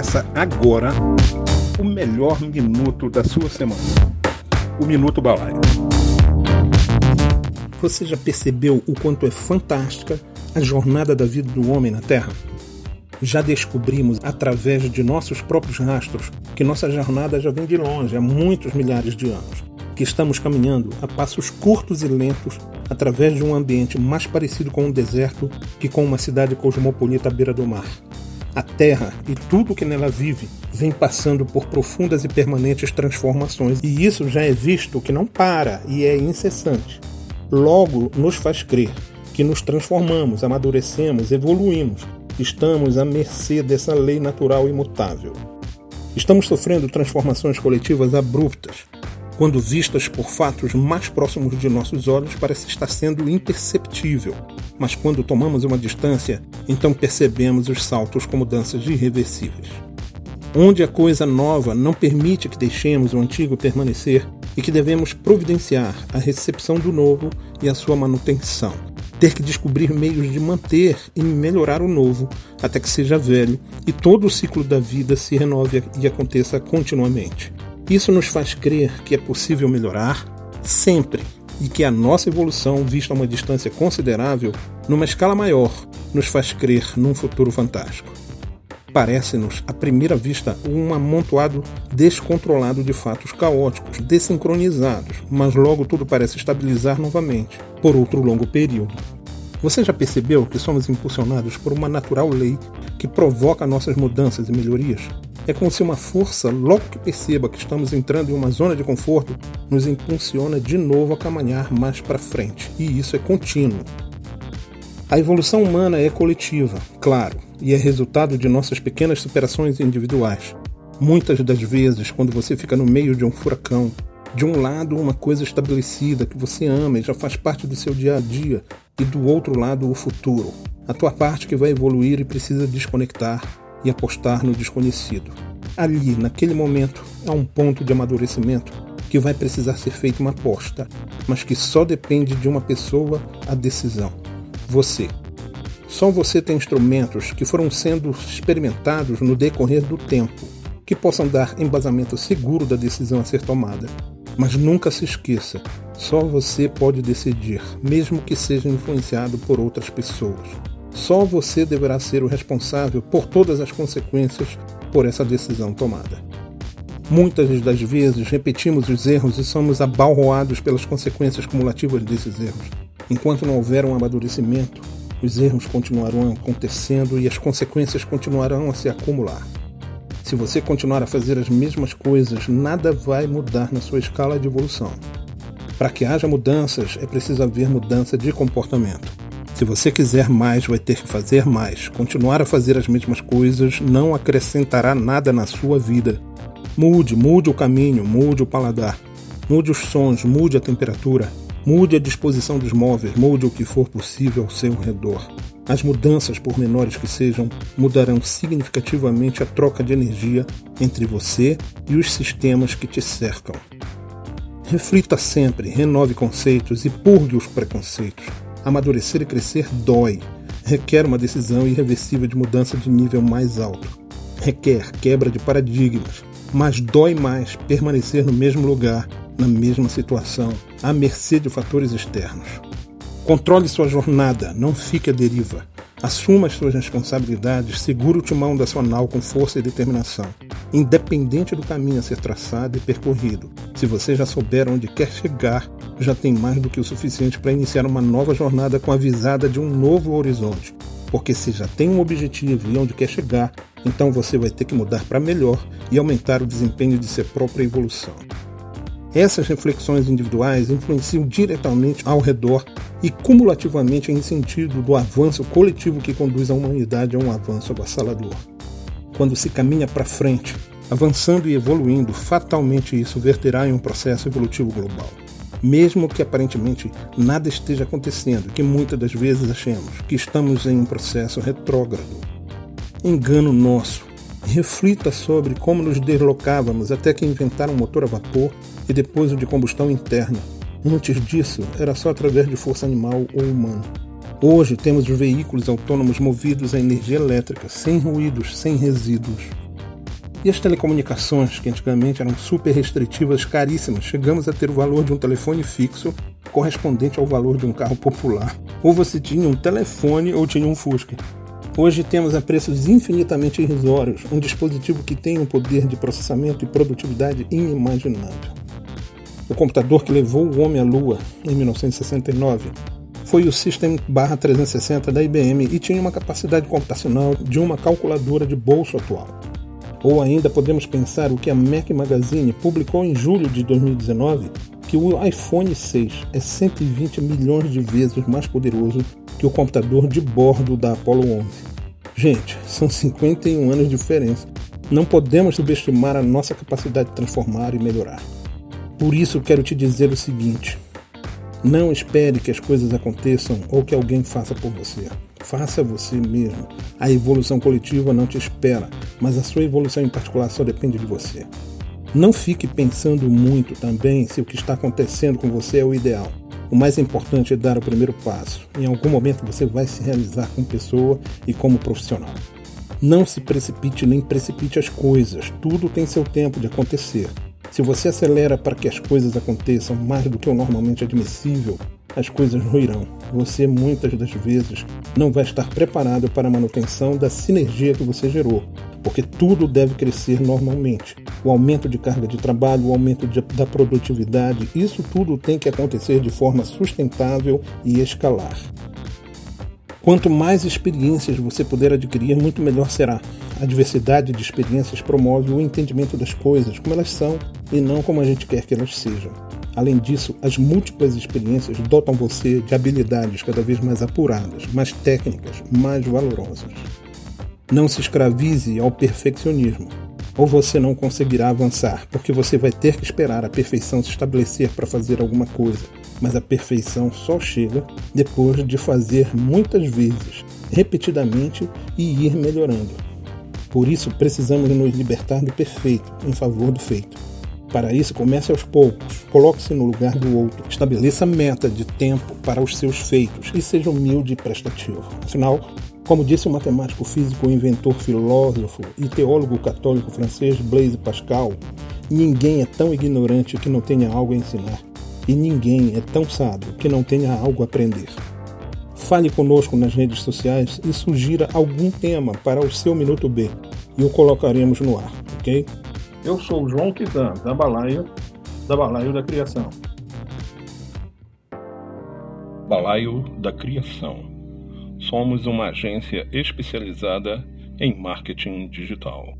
Começa agora o melhor minuto da sua semana. O Minuto Balaio. Você já percebeu o quanto é fantástica a jornada da vida do homem na Terra? Já descobrimos, através de nossos próprios rastros, que nossa jornada já vem de longe, há muitos milhares de anos. Que estamos caminhando a passos curtos e lentos através de um ambiente mais parecido com um deserto que com uma cidade cosmopolita à beira do mar. A Terra e tudo que nela vive vem passando por profundas e permanentes transformações, e isso já é visto que não para e é incessante. Logo, nos faz crer que nos transformamos, amadurecemos, evoluímos, estamos à mercê dessa lei natural imutável. Estamos sofrendo transformações coletivas abruptas, quando vistas por fatos mais próximos de nossos olhos, parece estar sendo imperceptível, mas quando tomamos uma distância, então percebemos os saltos como danças irreversíveis. Onde a coisa nova não permite que deixemos o antigo permanecer e que devemos providenciar a recepção do novo e a sua manutenção. Ter que descobrir meios de manter e melhorar o novo até que seja velho e todo o ciclo da vida se renove e aconteça continuamente. Isso nos faz crer que é possível melhorar sempre e que a nossa evolução, vista a uma distância considerável, numa escala maior, nos faz crer num futuro fantástico. Parece-nos, à primeira vista, um amontoado descontrolado de fatos caóticos, desincronizados, mas logo tudo parece estabilizar novamente, por outro longo período. Você já percebeu que somos impulsionados por uma natural lei que provoca nossas mudanças e melhorias? É como se uma força, logo que perceba que estamos entrando em uma zona de conforto, nos impulsiona de novo a caminhar mais para frente. E isso é contínuo. A evolução humana é coletiva, claro, e é resultado de nossas pequenas superações individuais. Muitas das vezes, quando você fica no meio de um furacão, de um lado uma coisa estabelecida que você ama e já faz parte do seu dia a dia, e do outro lado o futuro, a tua parte que vai evoluir e precisa desconectar e apostar no desconhecido. Ali, naquele momento, há um ponto de amadurecimento que vai precisar ser feita uma aposta, mas que só depende de uma pessoa a decisão. Você. Só você tem instrumentos que foram sendo experimentados no decorrer do tempo, que possam dar embasamento seguro da decisão a ser tomada. Mas nunca se esqueça, só você pode decidir, mesmo que seja influenciado por outras pessoas. Só você deverá ser o responsável por todas as consequências por essa decisão tomada. Muitas das vezes repetimos os erros e somos abalroados pelas consequências cumulativas desses erros. Enquanto não houver um amadurecimento, os erros continuarão acontecendo e as consequências continuarão a se acumular. Se você continuar a fazer as mesmas coisas, nada vai mudar na sua escala de evolução. Para que haja mudanças, é preciso haver mudança de comportamento. Se você quiser mais, vai ter que fazer mais. Continuar a fazer as mesmas coisas não acrescentará nada na sua vida. Mude, mude o caminho, mude o paladar, mude os sons, mude a temperatura, mude a disposição dos móveis, mude o que for possível ao seu redor. As mudanças, por menores que sejam, mudarão significativamente a troca de energia entre você e os sistemas que te cercam. Reflita sempre, renove conceitos e purgue os preconceitos. Amadurecer e crescer dói. Requer uma decisão irreversível de mudança de nível mais alto. Requer quebra de paradigmas. Mas dói mais permanecer no mesmo lugar, na mesma situação, à mercê de fatores externos. Controle sua jornada, não fique à deriva. Assuma as suas responsabilidades, segure o timão da sua nau com força e determinação, independente do caminho a ser traçado e percorrido. Se você já souber onde quer chegar, já tem mais do que o suficiente para iniciar uma nova jornada com a visada de um novo horizonte. Porque se já tem um objetivo e onde quer chegar, então você vai ter que mudar para melhor e aumentar o desempenho de sua própria evolução. Essas reflexões individuais influenciam diretamente ao redor e cumulativamente em sentido do avanço coletivo que conduz a humanidade a um avanço avassalador. Quando se caminha para frente, avançando e evoluindo, fatalmente isso verterá em um processo evolutivo global mesmo que aparentemente nada esteja acontecendo, que muitas das vezes achemos que estamos em um processo retrógrado. Engano nosso. Reflita sobre como nos deslocávamos até que inventaram um motor a vapor e depois o de combustão interna. Antes disso, era só através de força animal ou humana. Hoje temos os veículos autônomos movidos a energia elétrica, sem ruídos, sem resíduos. E as telecomunicações, que antigamente eram super restritivas, caríssimas, chegamos a ter o valor de um telefone fixo correspondente ao valor de um carro popular. Ou você tinha um telefone ou tinha um Fusca. Hoje temos a preços infinitamente irrisórios um dispositivo que tem um poder de processamento e produtividade inimaginável. O computador que levou o homem à Lua em 1969 foi o System 360 da IBM e tinha uma capacidade computacional de uma calculadora de bolso atual. Ou ainda podemos pensar o que a Mac Magazine publicou em julho de 2019, que o iPhone 6 é 120 milhões de vezes mais poderoso que o computador de bordo da Apollo 11. Gente, são 51 anos de diferença. Não podemos subestimar a nossa capacidade de transformar e melhorar. Por isso quero te dizer o seguinte: não espere que as coisas aconteçam ou que alguém faça por você. Faça você mesmo. A evolução coletiva não te espera, mas a sua evolução em particular só depende de você. Não fique pensando muito também se o que está acontecendo com você é o ideal. O mais importante é dar o primeiro passo. Em algum momento você vai se realizar como pessoa e como profissional. Não se precipite nem precipite as coisas. Tudo tem seu tempo de acontecer. Se você acelera para que as coisas aconteçam mais do que o normalmente admissível, as coisas ruirão. Você muitas das vezes não vai estar preparado para a manutenção da sinergia que você gerou, porque tudo deve crescer normalmente. O aumento de carga de trabalho, o aumento de, da produtividade, isso tudo tem que acontecer de forma sustentável e escalar. Quanto mais experiências você puder adquirir, muito melhor será. A diversidade de experiências promove o entendimento das coisas como elas são e não como a gente quer que elas sejam. Além disso, as múltiplas experiências dotam você de habilidades cada vez mais apuradas, mais técnicas, mais valorosas. Não se escravize ao perfeccionismo, ou você não conseguirá avançar, porque você vai ter que esperar a perfeição se estabelecer para fazer alguma coisa. Mas a perfeição só chega depois de fazer muitas vezes, repetidamente e ir melhorando. Por isso, precisamos nos libertar do perfeito em favor do feito. Para isso, comece aos poucos, coloque-se no lugar do outro, estabeleça meta de tempo para os seus feitos e seja humilde e prestativo. Afinal, como disse o matemático físico, inventor, filósofo e teólogo católico francês Blaise Pascal, ninguém é tão ignorante que não tenha algo a ensinar, e ninguém é tão sábio que não tenha algo a aprender. Fale conosco nas redes sociais e sugira algum tema para o seu Minuto B e o colocaremos no ar, ok? Eu sou o João Kitan, da Balaio, da Balaio da Criação. Balaio da Criação. Somos uma agência especializada em marketing digital.